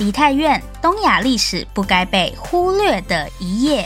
梨泰院，东亚历史不该被忽略的一页。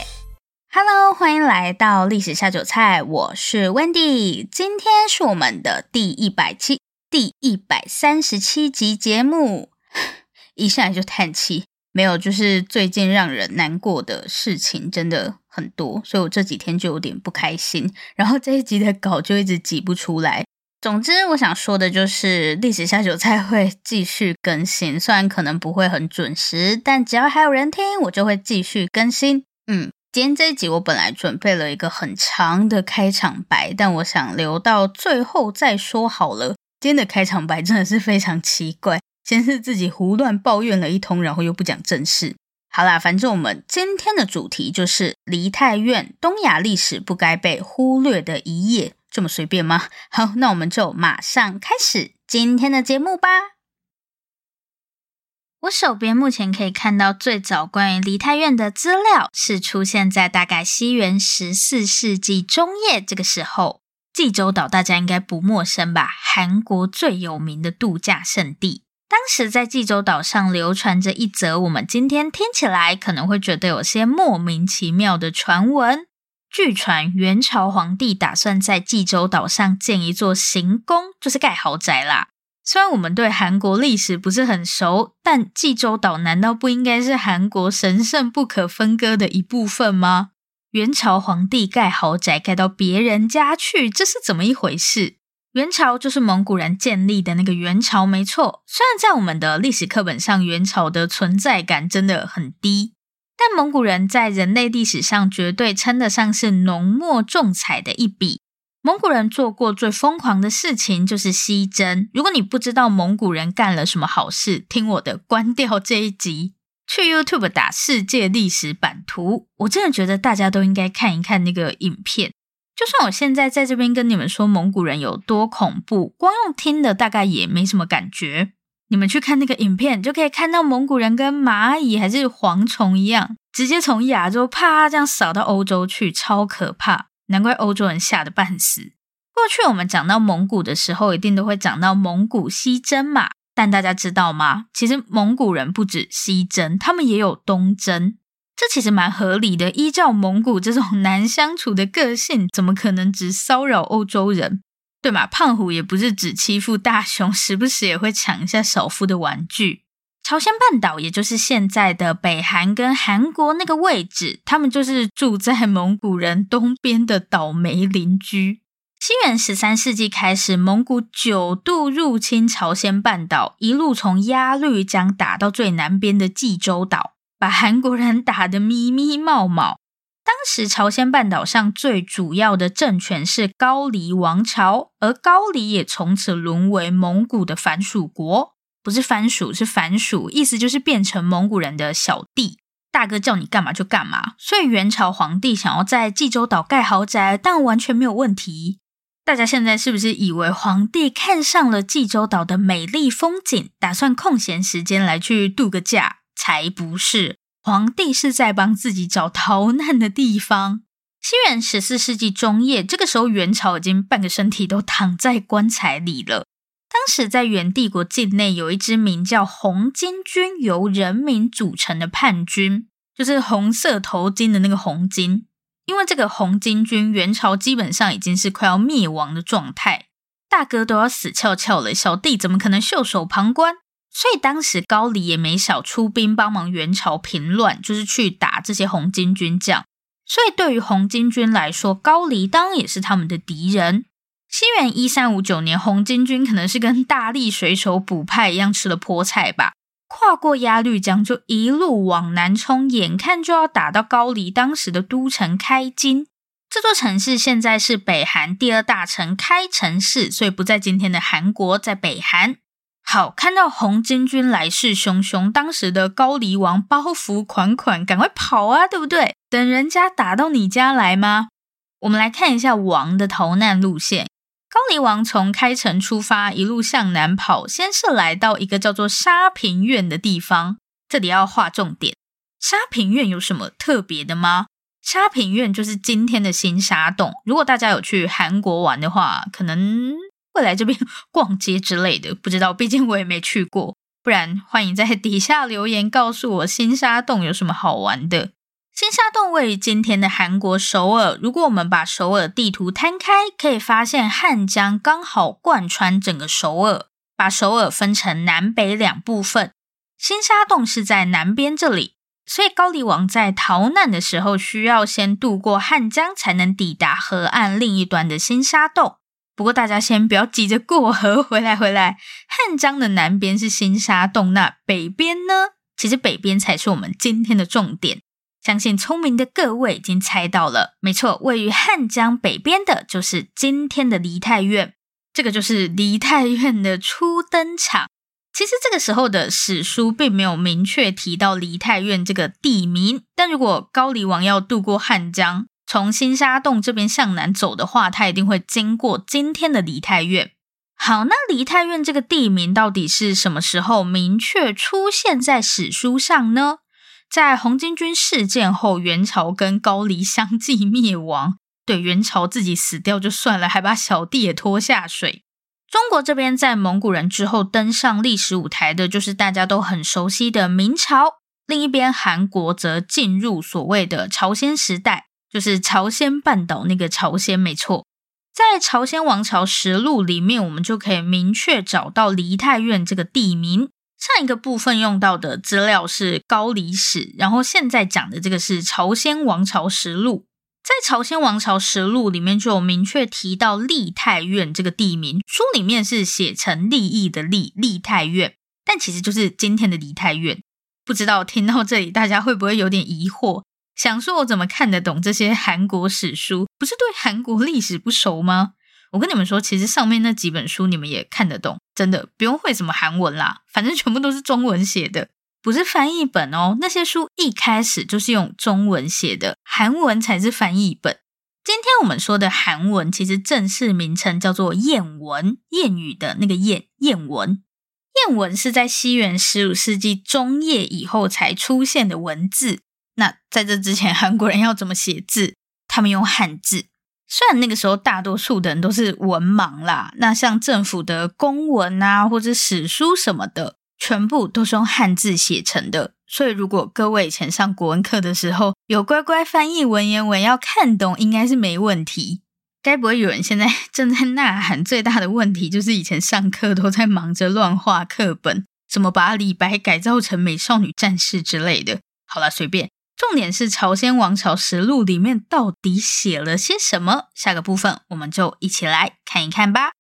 Hello，欢迎来到历史下酒菜，我是 Wendy。今天是我们的第一百期、第一百三十七集节目。一上来就叹气，没有，就是最近让人难过的事情真的很多，所以我这几天就有点不开心，然后这一集的稿就一直挤不出来。总之，我想说的就是，历史下酒菜会继续更新，虽然可能不会很准时，但只要还有人听，我就会继续更新。嗯，今天这一集我本来准备了一个很长的开场白，但我想留到最后再说好了。今天的开场白真的是非常奇怪，先是自己胡乱抱怨了一通，然后又不讲正事。好啦，反正我们今天的主题就是梨泰院，东亚历史不该被忽略的一页。这么随便吗？好，那我们就马上开始今天的节目吧。我手边目前可以看到最早关于梨泰院的资料，是出现在大概西元十四世纪中叶这个时候。济州岛大家应该不陌生吧？韩国最有名的度假胜地。当时在济州岛上流传着一则我们今天听起来可能会觉得有些莫名其妙的传闻。据传，元朝皇帝打算在济州岛上建一座行宫，就是盖豪宅啦。虽然我们对韩国历史不是很熟，但济州岛难道不应该是韩国神圣不可分割的一部分吗？元朝皇帝盖豪宅盖到别人家去，这是怎么一回事？元朝就是蒙古人建立的那个元朝，没错。虽然在我们的历史课本上，元朝的存在感真的很低。但蒙古人在人类历史上绝对称得上是浓墨重彩的一笔。蒙古人做过最疯狂的事情就是西征。如果你不知道蒙古人干了什么好事，听我的，关掉这一集，去 YouTube 打世界历史版图。我真的觉得大家都应该看一看那个影片。就算我现在在这边跟你们说蒙古人有多恐怖，光用听的大概也没什么感觉。你们去看那个影片，就可以看到蒙古人跟蚂蚁还是蝗虫一样，直接从亚洲啪这样扫到欧洲去，超可怕！难怪欧洲人吓得半死。过去我们讲到蒙古的时候，一定都会讲到蒙古西征嘛。但大家知道吗？其实蒙古人不止西征，他们也有东征。这其实蛮合理的，依照蒙古这种 难相处的个性，怎么可能只骚扰欧洲人？对嘛，胖虎也不是只欺负大雄，时不时也会抢一下首富的玩具。朝鲜半岛，也就是现在的北韩跟韩国那个位置，他们就是住在蒙古人东边的倒霉邻居。西元十三世纪开始，蒙古九度入侵朝鲜半岛，一路从鸭绿江打到最南边的济州岛，把韩国人打得咪咪冒冒。当时朝鲜半岛上最主要的政权是高丽王朝，而高丽也从此沦为蒙古的藩属国，不是藩属，是藩属，意思就是变成蒙古人的小弟，大哥叫你干嘛就干嘛。所以元朝皇帝想要在济州岛盖豪宅，但完全没有问题。大家现在是不是以为皇帝看上了济州岛的美丽风景，打算空闲时间来去度个假？才不是。皇帝是在帮自己找逃难的地方。西元十四世纪中叶，这个时候元朝已经半个身体都躺在棺材里了。当时在元帝国境内有一支名叫红巾军，由人民组成的叛军，就是红色头巾的那个红巾。因为这个红巾军，元朝基本上已经是快要灭亡的状态，大哥都要死翘翘了，小弟怎么可能袖手旁观？所以当时高丽也没少出兵帮忙元朝平乱，就是去打这些红巾军将。所以对于红巾军来说，高丽当然也是他们的敌人。西元一三五九年，红巾军可能是跟大力水手补派一样吃了菠菜吧，跨过鸭绿江就一路往南冲，眼看就要打到高丽当时的都城开津。这座城市现在是北韩第二大城开城市，所以不在今天的韩国，在北韩。好，看到红巾军来势汹汹，当时的高丽王包袱款款，赶快跑啊，对不对？等人家打到你家来吗？我们来看一下王的逃难路线。高丽王从开城出发，一路向南跑，先是来到一个叫做沙平院的地方。这里要划重点，沙平院有什么特别的吗？沙平院就是今天的新沙洞。如果大家有去韩国玩的话，可能会来这边 逛街之类的。不知道，毕竟我也没去过。不然，欢迎在底下留言告诉我新沙洞有什么好玩的。新沙洞位于今天的韩国首尔。如果我们把首尔地图摊开，可以发现汉江刚好贯穿整个首尔，把首尔分成南北两部分。新沙洞是在南边这里，所以高丽王在逃难的时候，需要先渡过汉江，才能抵达河岸另一端的新沙洞。不过大家先不要急着过河，回来回来，汉江的南边是新沙洞，那北边呢？其实北边才是我们今天的重点。相信聪明的各位已经猜到了，没错，位于汉江北边的就是今天的梨泰院。这个就是梨泰院的初登场。其实这个时候的史书并没有明确提到梨泰院这个地名，但如果高丽王要渡过汉江，从新沙洞这边向南走的话，他一定会经过今天的梨泰院。好，那梨泰院这个地名到底是什么时候明确出现在史书上呢？在红巾军事件后，元朝跟高丽相继灭亡。对，元朝自己死掉就算了，还把小弟也拖下水。中国这边在蒙古人之后登上历史舞台的，就是大家都很熟悉的明朝。另一边，韩国则进入所谓的朝鲜时代，就是朝鲜半岛那个朝鲜，没错。在《朝鲜王朝实录》里面，我们就可以明确找到梨泰院这个地名。上一个部分用到的资料是高丽史，然后现在讲的这个是《朝鲜王朝实录》。在《朝鲜王朝实录》里面就有明确提到梨泰院这个地名，书里面是写成利益的利，梨泰院，但其实就是今天的梨泰院。不知道听到这里大家会不会有点疑惑，想说我怎么看得懂这些韩国史书？不是对韩国历史不熟吗？我跟你们说，其实上面那几本书你们也看得懂，真的不用会什么韩文啦，反正全部都是中文写的，不是翻译本哦。那些书一开始就是用中文写的，韩文才是翻译本。今天我们说的韩文，其实正式名称叫做谚文，谚语的那个谚，谚文。谚文是在西元十五世纪中叶以后才出现的文字。那在这之前，韩国人要怎么写字？他们用汉字。虽然那个时候大多数的人都是文盲啦，那像政府的公文啊，或者史书什么的，全部都是用汉字写成的。所以如果各位以前上国文课的时候有乖乖翻译文言文，要看懂，应该是没问题。该不会有人现在 正在呐喊，最大的问题就是以前上课都在忙着乱画课本，怎么把李白改造成美少女战士之类的？好啦，随便。重点是《朝鲜王朝实录》里面到底写了些什么？下个部分我们就一起来看一看吧。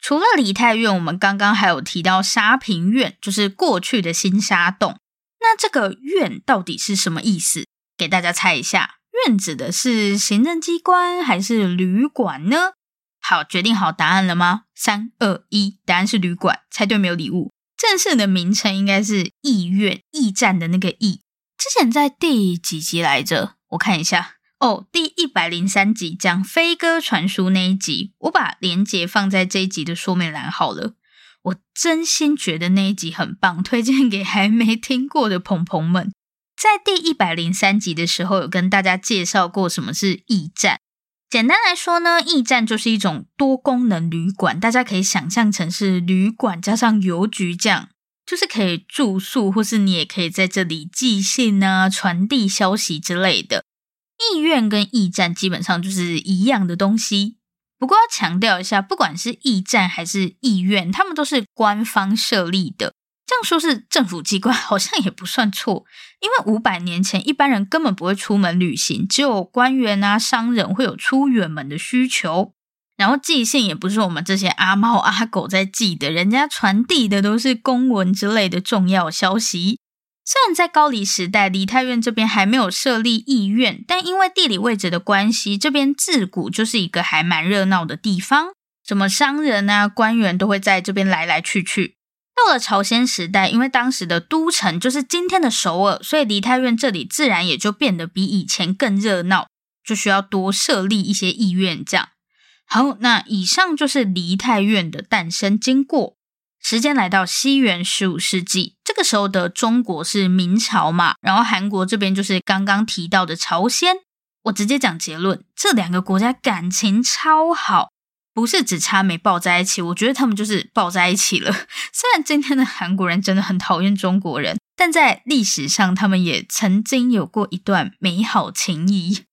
除了梨泰院，我们刚刚还有提到沙平院，就是过去的新沙洞。那这个院到底是什么意思？给大家猜一下，院指的是行政机关还是旅馆呢？好，决定好答案了吗？三二一，答案是旅馆。猜对没有礼物。正式的名称应该是驿院，驿站的那个驿。之前在第几集来着？我看一下哦，第一百零三集讲飞鸽传书那一集，我把链接放在这一集的说明栏好了。我真心觉得那一集很棒，推荐给还没听过的朋朋们。在第一百零三集的时候，有跟大家介绍过什么是驿站。简单来说呢，驿站就是一种多功能旅馆，大家可以想象成是旅馆加上邮局这样，就是可以住宿，或是你也可以在这里寄信啊、传递消息之类的。驿院跟驿站基本上就是一样的东西，不过要强调一下，不管是驿站还是驿院，他们都是官方设立的。这样说是政府机关，好像也不算错，因为五百年前一般人根本不会出门旅行，只有官员啊、商人会有出远门的需求。然后寄信也不是我们这些阿猫阿狗在寄的，人家传递的都是公文之类的重要消息。虽然在高丽时代，梨泰院这边还没有设立议院，但因为地理位置的关系，这边自古就是一个还蛮热闹的地方，什么商人啊、官员都会在这边来来去去。到了朝鲜时代，因为当时的都城就是今天的首尔，所以梨泰院这里自然也就变得比以前更热闹，就需要多设立一些议院。这样，好，那以上就是梨泰院的诞生经过。时间来到西元十五世纪，这个时候的中国是明朝嘛，然后韩国这边就是刚刚提到的朝鲜。我直接讲结论，这两个国家感情超好。不是只差没抱在一起，我觉得他们就是抱在一起了。虽然今天的韩国人真的很讨厌中国人，但在历史上他们也曾经有过一段美好情谊。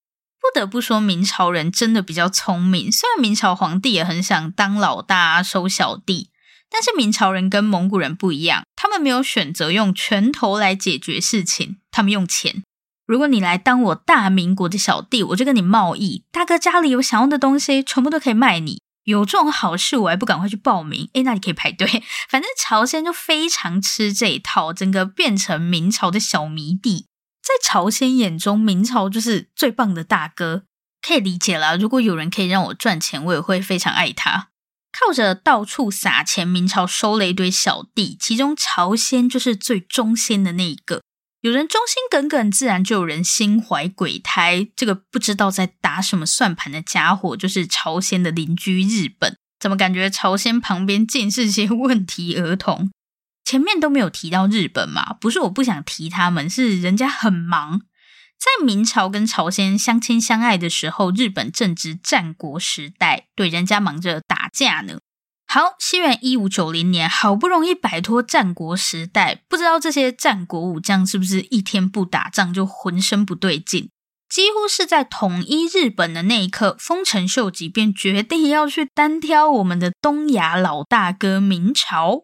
不得不说，明朝人真的比较聪明。虽然明朝皇帝也很想当老大收小弟，但是明朝人跟蒙古人不一样，他们没有选择用拳头来解决事情，他们用钱。如果你来当我大明国的小弟，我就跟你贸易，大哥家里有想要的东西，全部都可以卖你。有这种好事，我还不赶快去报名？诶，那你可以排队。反正朝鲜就非常吃这一套，整个变成明朝的小迷弟。在朝鲜眼中，明朝就是最棒的大哥，可以理解啦。如果有人可以让我赚钱，我也会非常爱他。靠着到处撒钱，明朝收了一堆小弟，其中朝鲜就是最忠心的那一个。有人忠心耿耿，自然就有人心怀鬼胎。这个不知道在打什么算盘的家伙，就是朝鲜的邻居日本。怎么感觉朝鲜旁边尽是些问题儿童？前面都没有提到日本嘛？不是我不想提他们，是人家很忙。在明朝跟朝鲜相亲相爱的时候，日本正值战国时代，对，人家忙着打架呢。好，西元一五九零年，好不容易摆脱战国时代，不知道这些战国武将是不是一天不打仗就浑身不对劲？几乎是在统一日本的那一刻，丰臣秀吉便决定要去单挑我们的东亚老大哥明朝。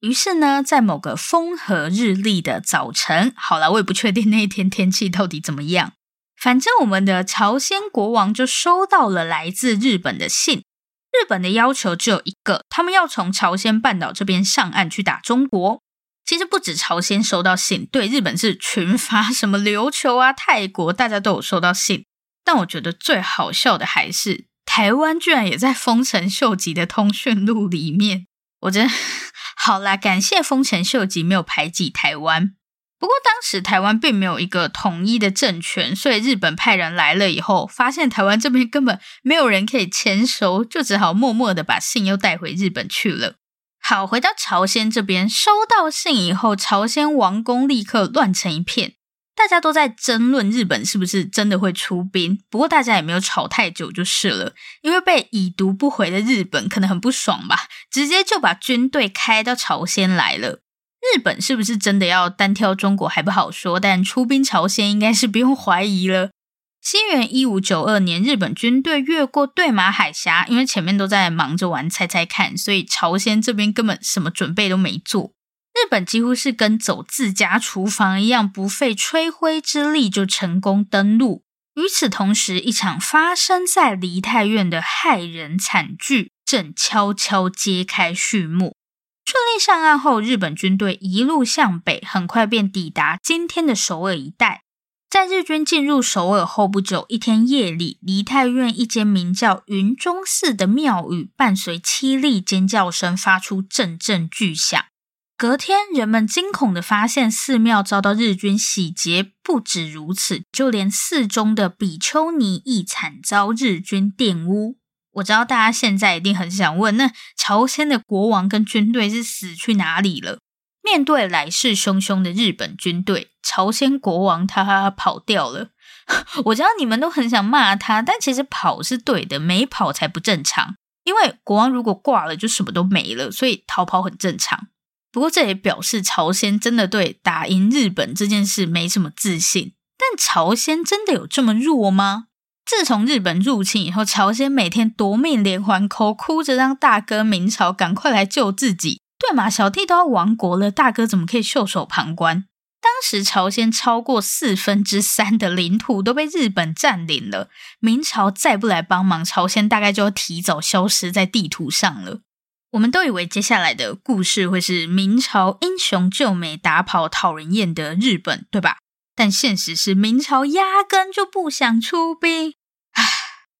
于是呢，在某个风和日丽的早晨，好了，我也不确定那一天天气到底怎么样，反正我们的朝鲜国王就收到了来自日本的信。日本的要求只有一个，他们要从朝鲜半岛这边上岸去打中国。其实不止朝鲜收到信，对，日本是群发，什么琉球啊、泰国，大家都有收到信。但我觉得最好笑的还是台湾居然也在丰臣秀吉的通讯录里面。我真 好啦，感谢丰臣秀吉没有排挤台湾。不过当时台湾并没有一个统一的政权，所以日本派人来了以后，发现台湾这边根本没有人可以签收，就只好默默的把信又带回日本去了。好，回到朝鲜这边，收到信以后，朝鲜王宫立刻乱成一片，大家都在争论日本是不是真的会出兵。不过大家也没有吵太久就是了，因为被已读不回的日本可能很不爽吧，直接就把军队开到朝鲜来了。日本是不是真的要单挑中国还不好说，但出兵朝鲜应该是不用怀疑了。西元一五九二年，日本军队越过对马海峡，因为前面都在忙着玩猜猜看，所以朝鲜这边根本什么准备都没做。日本几乎是跟走自家厨房一样，不费吹灰之力就成功登陆。与此同时，一场发生在梨泰院的骇人惨剧正悄悄揭开序幕。顺利上岸后，日本军队一路向北，很快便抵达今天的首尔一带。在日军进入首尔后不久，一天夜里，梨泰院一间名叫云中寺的庙宇，伴随凄厉尖叫声，发出阵阵巨响。隔天，人们惊恐地发现寺庙遭到日军洗劫。不止如此，就连寺中的比丘尼亦惨遭日军玷污。我知道大家现在一定很想问，那朝鲜的国王跟军队是死去哪里了？面对来势汹汹的日本军队，朝鲜国王他跑掉了。我知道你们都很想骂他，但其实跑是对的，没跑才不正常。因为国王如果挂了，就什么都没了，所以逃跑很正常。不过这也表示朝鲜真的对打赢日本这件事没什么自信。但朝鲜真的有这么弱吗？自从日本入侵以后，朝鲜每天夺命连环 call，哭着让大哥明朝赶快来救自己。对嘛，小弟都要亡国了，大哥怎么可以袖手旁观？当时朝鲜超过四分之三的领土都被日本占领了，明朝再不来帮忙，朝鲜大概就要提早消失在地图上了。我们都以为接下来的故事会是明朝英雄救美，打跑讨人厌的日本，对吧？但现实是明朝压根就不想出兵，唉，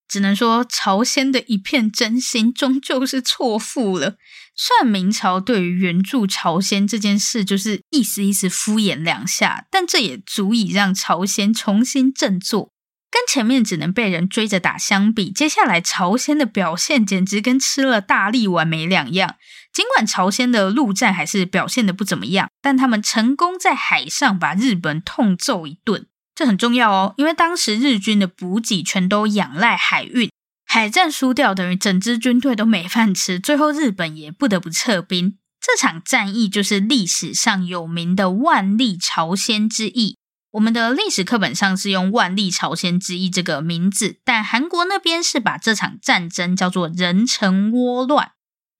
只能说朝鲜的一片真心终究是错付了。虽然明朝对于援助朝鲜这件事就是意思意思敷衍两下，但这也足以让朝鲜重新振作。跟前面只能被人追着打相比，接下来朝鲜的表现简直跟吃了大力丸没两样。尽管朝鲜的陆战还是表现的不怎么样，但他们成功在海上把日本痛揍一顿，这很重要哦，因为当时日军的补给全都仰赖海运。海战输掉，等于整支军队都没饭吃，最后日本也不得不撤兵。这场战役就是历史上有名的万历朝鲜之役。我们的历史课本上是用万历朝鲜之役这个名字，但韩国那边是把这场战争叫做壬辰倭乱。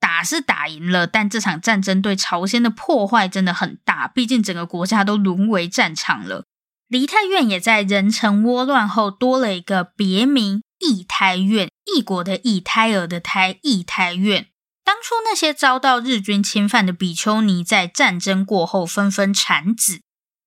打是打赢了，但这场战争对朝鲜的破坏真的很大，毕竟整个国家都沦为战场了。梨泰院也在壬辰倭乱后多了一个别名。义泰院，异国的异，胎儿的胎，义泰院。当初那些遭到日军侵犯的比丘尼，在战争过后纷纷产子，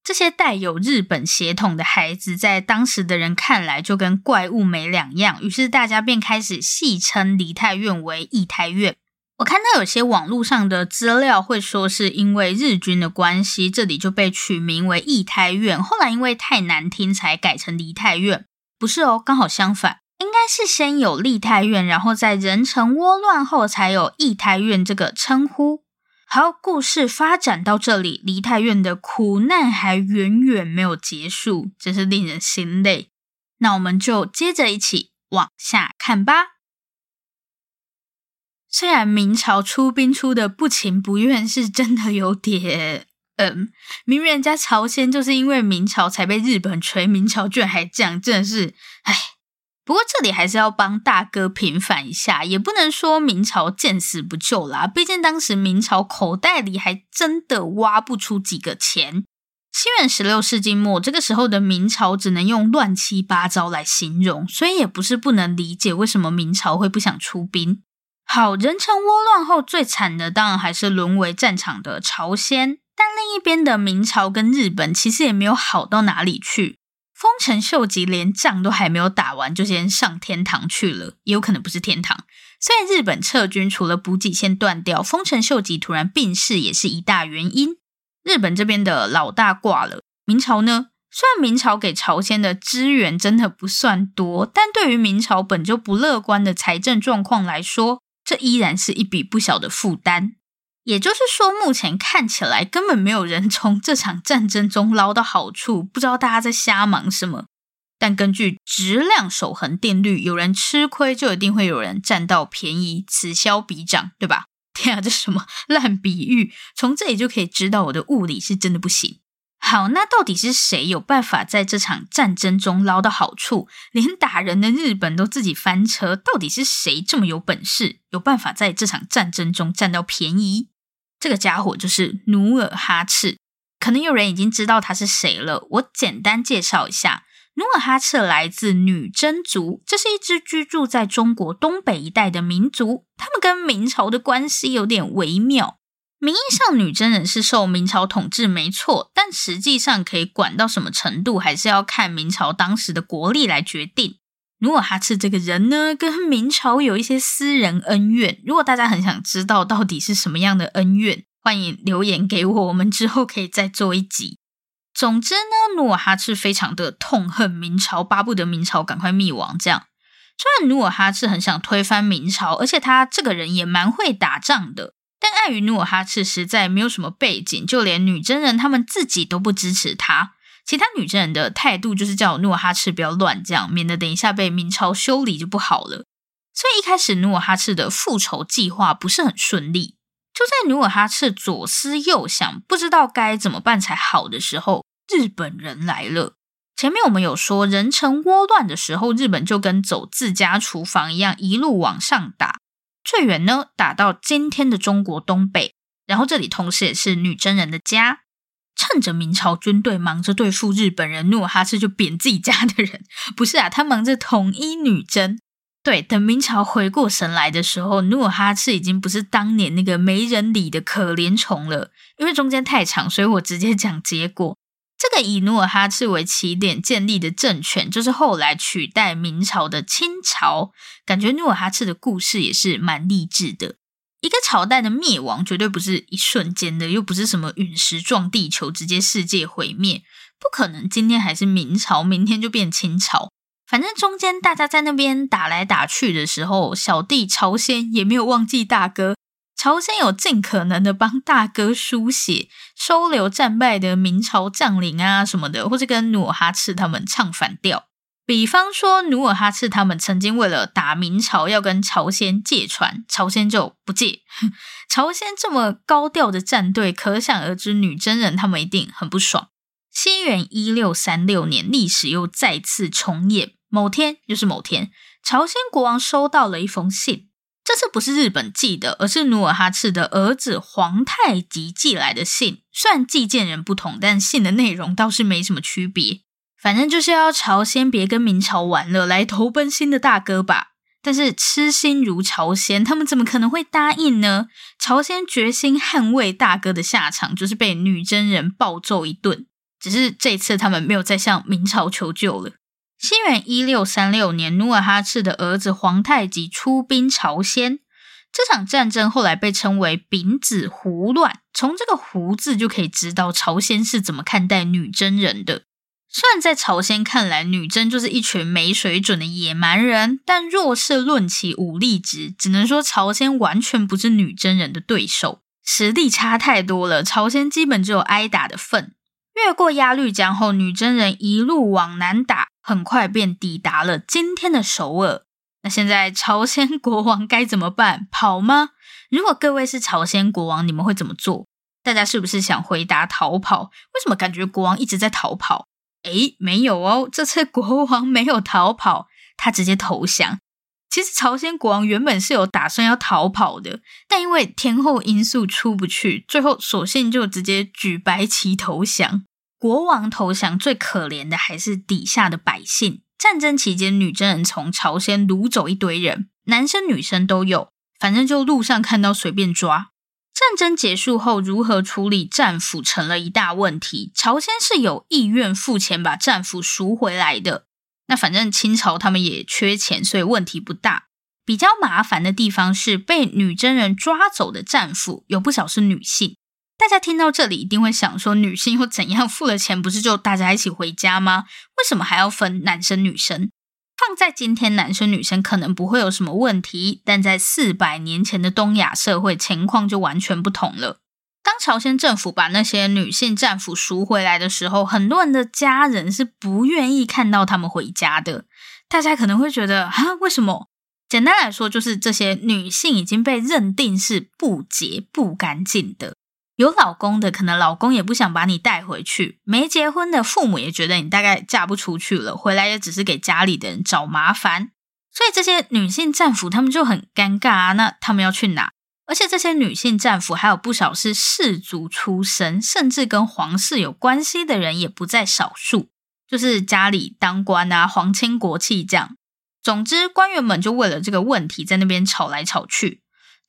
这些带有日本血统的孩子，在当时的人看来就跟怪物没两样，于是大家便开始戏称梨泰院为义泰院。我看到有些网络上的资料会说，是因为日军的关系，这里就被取名为义太院，后来因为太难听，才改成梨泰院。不是哦，刚好相反。应该是先有梨泰院，然后在人城倭乱后才有义泰院这个称呼。好，故事发展到这里，梨泰院的苦难还远远没有结束，真是令人心累。那我们就接着一起往下看吧。虽然明朝出兵出的不情不愿，是真的有点……嗯，明明人家朝鲜就是因为明朝才被日本锤，明朝居然还这样，真的是……唉。不过这里还是要帮大哥平反一下，也不能说明朝见死不救啦。毕竟当时明朝口袋里还真的挖不出几个钱。西元十六世纪末，这个时候的明朝只能用乱七八糟来形容，所以也不是不能理解为什么明朝会不想出兵。好，壬辰倭乱后最惨的当然还是沦为战场的朝鲜，但另一边的明朝跟日本其实也没有好到哪里去。丰臣秀吉连仗都还没有打完，就先上天堂去了，也有可能不是天堂。虽然日本撤军除了补给线断掉，丰臣秀吉突然病逝也是一大原因。日本这边的老大挂了，明朝呢？虽然明朝给朝鲜的支援真的不算多，但对于明朝本就不乐观的财政状况来说，这依然是一笔不小的负担。也就是说，目前看起来根本没有人从这场战争中捞到好处，不知道大家在瞎忙什么。但根据质量守恒定律，有人吃亏就一定会有人占到便宜，此消彼长，对吧？天啊，这什么烂比喻？从这里就可以知道我的物理是真的不行。好，那到底是谁有办法在这场战争中捞到好处？连打人的日本都自己翻车，到底是谁这么有本事，有办法在这场战争中占到便宜？这个家伙就是努尔哈赤，可能有人已经知道他是谁了。我简单介绍一下，努尔哈赤来自女真族，这是一支居住在中国东北一带的民族。他们跟明朝的关系有点微妙。名义上女真人是受明朝统治没错，但实际上可以管到什么程度，还是要看明朝当时的国力来决定。努尔哈赤这个人呢，跟明朝有一些私人恩怨。如果大家很想知道到底是什么样的恩怨，欢迎留言给我，我们之后可以再做一集。总之呢，努尔哈赤非常的痛恨明朝，巴不得明朝赶快灭亡。这样，虽然努尔哈赤很想推翻明朝，而且他这个人也蛮会打仗的，但碍于努尔哈赤实在没有什么背景，就连女真人他们自己都不支持他。其他女真人的态度就是叫努尔哈赤不要乱讲，免得等一下被明朝修理就不好了。所以一开始努尔哈赤的复仇计划不是很顺利。就在努尔哈赤左思右想，不知道该怎么办才好的时候，日本人来了。前面我们有说，壬辰倭乱的时候，日本就跟走自家厨房一样，一路往上打，最远呢打到今天的中国东北。然后这里同时也是女真人的家。趁着明朝军队忙着对付日本人，努尔哈赤就贬自己家的人。不是啊，他忙着统一女真。对，等明朝回过神来的时候，努尔哈赤已经不是当年那个没人理的可怜虫了。因为中间太长，所以我直接讲结果。这个以努尔哈赤为起点建立的政权，就是后来取代明朝的清朝。感觉努尔哈赤的故事也是蛮励志的。一个朝代的灭亡绝对不是一瞬间的，又不是什么陨石撞地球，直接世界毁灭，不可能。今天还是明朝，明天就变清朝。反正中间大家在那边打来打去的时候，小弟朝鲜也没有忘记大哥。朝鲜有尽可能的帮大哥输血，收留战败的明朝将领啊什么的，或者跟努尔哈赤他们唱反调。比方说，努尔哈赤他们曾经为了打明朝，要跟朝鲜借船，朝鲜就不借。朝鲜这么高调的战队，可想而知，女真人他们一定很不爽。西元一六三六年，历史又再次重演。某天，又是某天，朝鲜国王收到了一封信。这次不是日本寄的，而是努尔哈赤的儿子皇太极寄来的信。虽然寄件人不同，但信的内容倒是没什么区别。反正就是要朝鲜别跟明朝玩了，来投奔新的大哥吧。但是痴心如朝鲜，他们怎么可能会答应呢？朝鲜决心捍卫大哥的下场，就是被女真人暴揍一顿。只是这次他们没有再向明朝求救了。西元一六三六年，努尔哈赤的儿子皇太极出兵朝鲜。这场战争后来被称为丙子胡乱。从这个“胡”字就可以知道朝鲜是怎么看待女真人的。虽然在朝鲜看来，女真就是一群没水准的野蛮人，但若是论起武力值，只能说朝鲜完全不是女真人的对手，实力差太多了。朝鲜基本只有挨打的份。越过鸭绿江后，女真人一路往南打，很快便抵达了今天的首尔。那现在朝鲜国王该怎么办？跑吗？如果各位是朝鲜国王，你们会怎么做？大家是不是想回答逃跑？为什么感觉国王一直在逃跑？诶，没有哦，这次国王没有逃跑，他直接投降。其实朝鲜国王原本是有打算要逃跑的，但因为天候因素出不去，最后索性就直接举白旗投降。国王投降最可怜的还是底下的百姓。战争期间，女真人从朝鲜掳走一堆人，男生女生都有，反正就路上看到随便抓。战争结束后，如何处理战俘成了一大问题。朝鲜是有意愿付钱把战俘赎回来的。那反正清朝他们也缺钱，所以问题不大。比较麻烦的地方是被女真人抓走的战俘有不少是女性。大家听到这里一定会想说，女性又怎样？付了钱不是就大家一起回家吗？为什么还要分男生女生？放在今天，男生女生可能不会有什么问题，但在四百年前的东亚社会，情况就完全不同了。当朝鲜政府把那些女性战俘赎回来的时候，很多人的家人是不愿意看到他们回家的。大家可能会觉得啊，为什么？简单来说，就是这些女性已经被认定是不洁、不干净的。有老公的，可能老公也不想把你带回去；没结婚的父母也觉得你大概嫁不出去了，回来也只是给家里的人找麻烦。所以这些女性战俘他们就很尴尬啊。那他们要去哪？而且这些女性战俘还有不少是士族出身，甚至跟皇室有关系的人也不在少数，就是家里当官啊，皇亲国戚这样。总之，官员们就为了这个问题在那边吵来吵去。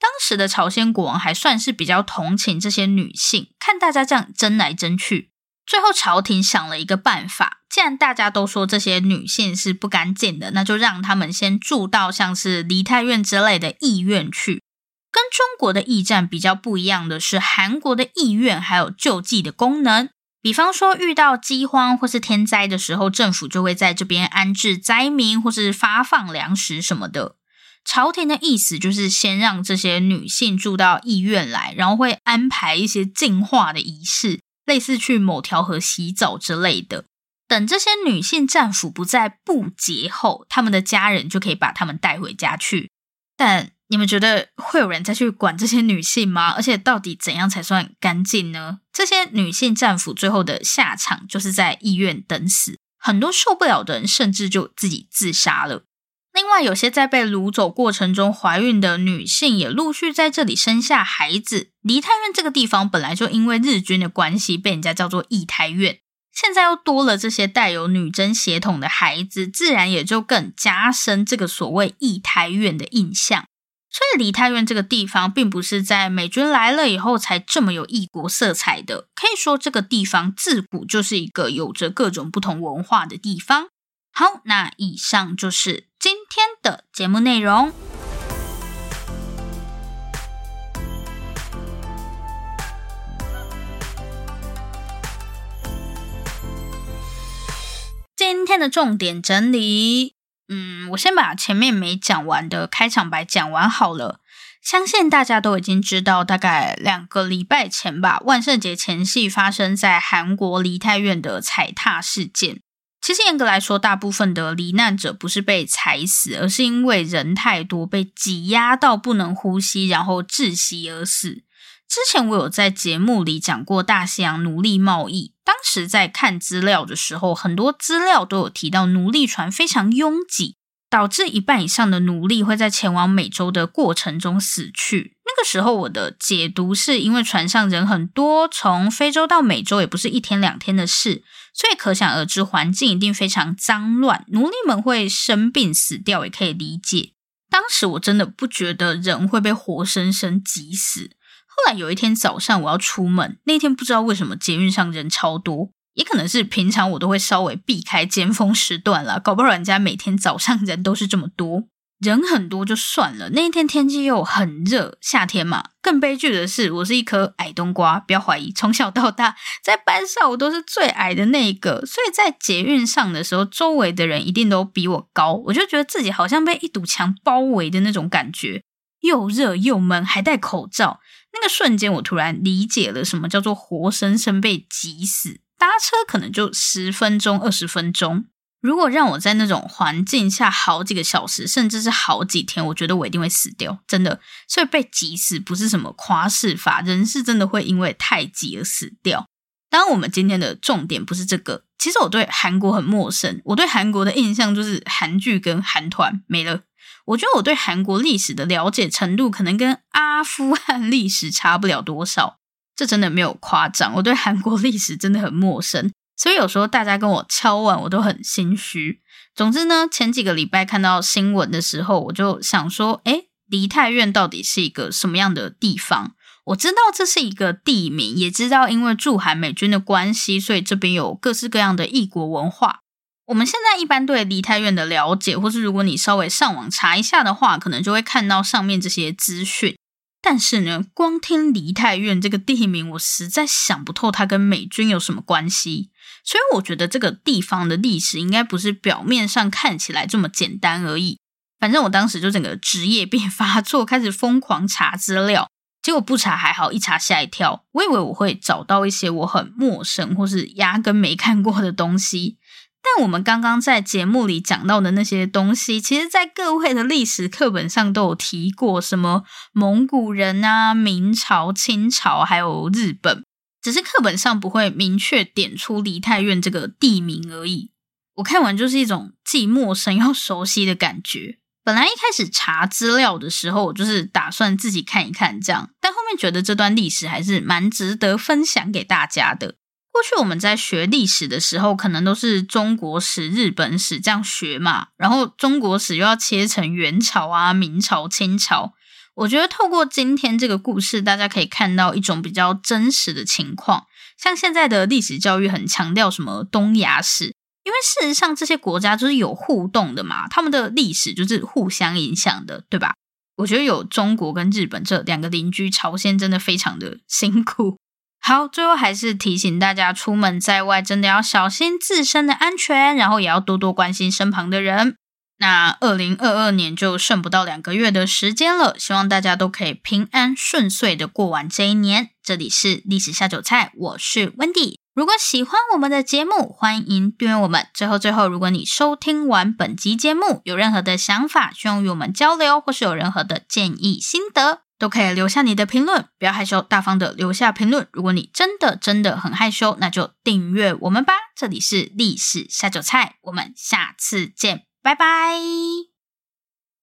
当时的朝鲜国王还算是比较同情这些女性，看大家这样争来争去，最后朝廷想了一个办法，既然大家都说这些女性是不干净的，那就让他们先住到像是梨泰院之类的义院去。跟中国的驿站比较不一样的是，韩国的义院还有救济的功能。比方说，遇到饥荒或是天灾的时候，政府就会在这边安置灾民，或是发放粮食什么的。朝廷的意思就是先让这些女性住到医院来，然后会安排一些净化的仪式，类似去某条河洗澡之类的。等这些女性战俘不再不洁后，他们的家人就可以把他们带回家去。但你们觉得会有人再去管这些女性吗？而且到底怎样才算干净呢？这些女性战俘最后的下场就是在医院等死，很多受不了的人甚至就自己自杀了。另外，有些在被掳走过程中怀孕的女性也陆续在这里生下孩子。梨泰院这个地方本来就因为日军的关系被人家叫做异胎院，现在又多了这些带有女真血统的孩子，自然也就更加深这个所谓异胎院的印象。所以，梨泰院这个地方并不是在美军来了以后才这么有异国色彩的，可以说这个地方自古就是一个有着各种不同文化的地方。好，那以上就是今天的节目内容。今天的重点整理，嗯，我先把前面没讲完的开场白讲完好了。相信大家都已经知道，大概两个礼拜前吧，万圣节前夕发生在韩国梨泰院的踩踏事件。其实严格来说，大部分的罹难者不是被踩死，而是因为人太多被挤压到不能呼吸，然后窒息而死。之前我有在节目里讲过大西洋奴隶贸易，当时在看资料的时候，很多资料都有提到奴隶船非常拥挤，导致一半以上的奴隶会在前往美洲的过程中死去。时候我的解读是因为船上人很多，从非洲到美洲也不是一天两天的事。所以可想而知，环境一定非常脏乱，奴隶们会生病死掉，也可以理解。当时我真的不觉得人会被活生生挤死。后来有一天早上我要出门，那天不知道为什么捷运上人超多，也可能是平常我都会稍微避开尖峰时段啦，搞不好人家每天早上人都是这么多。人很多就算了，那一天天气又很热，夏天嘛。更悲剧的是，我是一颗矮冬瓜，不要怀疑，从小到大在班上我都是最矮的那一个，所以在捷运上的时候，周围的人一定都比我高，我就觉得自己好像被一堵墙包围的那种感觉，又热又闷，还戴口罩。那个瞬间，我突然理解了什么叫做活生生被挤死。搭车可能就十分钟、二十分钟。如果让我在那种环境下好几个小时，甚至是好几天，我觉得我一定会死掉，真的。所以被挤死不是什么夸饰法，人是真的会因为太挤而死掉。当然，我们今天的重点不是这个。其实我对韩国很陌生，我对韩国的印象就是韩剧跟韩团没了。我觉得我对韩国历史的了解程度，可能跟阿富汗历史差不了多少。这真的没有夸张，我对韩国历史真的很陌生。所以有时候大家跟我敲碗，我都很心虚。总之呢，前几个礼拜看到新闻的时候，我就想说，诶，梨泰院到底是一个什么样的地方？我知道这是一个地名，也知道因为驻韩美军的关系，所以这边有各式各样的异国文化。我们现在一般对梨泰院的了解，或是如果你稍微上网查一下的话，可能就会看到上面这些资讯。但是呢，光听梨泰院这个地名，我实在想不透它跟美军有什么关系。所以我觉得这个地方的历史应该不是表面上看起来这么简单而已。反正我当时就整个职业病发作，开始疯狂查资料。结果不查还好，一查吓一跳。我以为我会找到一些我很陌生或是压根没看过的东西。但我们刚刚在节目里讲到的那些东西，其实在各位的历史课本上都有提过，什么蒙古人啊、明朝、清朝，还有日本。只是课本上不会明确点出梨泰院这个地名而已。我看完就是一种既陌生又熟悉的感觉。本来一开始查资料的时候，我就是打算自己看一看这样，但后面觉得这段历史还是蛮值得分享给大家的。过去我们在学历史的时候，可能都是中国史、日本史这样学嘛，然后中国史又要切成元朝啊、明朝、清朝。我觉得透过今天这个故事，大家可以看到一种比较真实的情况。像现在的历史教育很强调什么东亚史，因为事实上这些国家就是有互动的嘛，他们的历史就是互相影响的，对吧？我觉得有中国跟日本这两个邻居，朝鲜真的非常的辛苦。好，最后还是提醒大家，出门在外真的要小心自身的安全，然后也要多多关心身旁的人。那二零二二年就剩不到两个月的时间了，希望大家都可以平安顺遂的过完这一年。这里是历史下酒菜，我是 Wendy。如果喜欢我们的节目，欢迎订阅我们。最后最后，如果你收听完本集节目，有任何的想法，希望与我们交流，或是有任何的建议心得，都可以留下你的评论，不要害羞，大方的留下评论。如果你真的真的很害羞，那就订阅我们吧。这里是历史下酒菜，我们下次见。拜拜。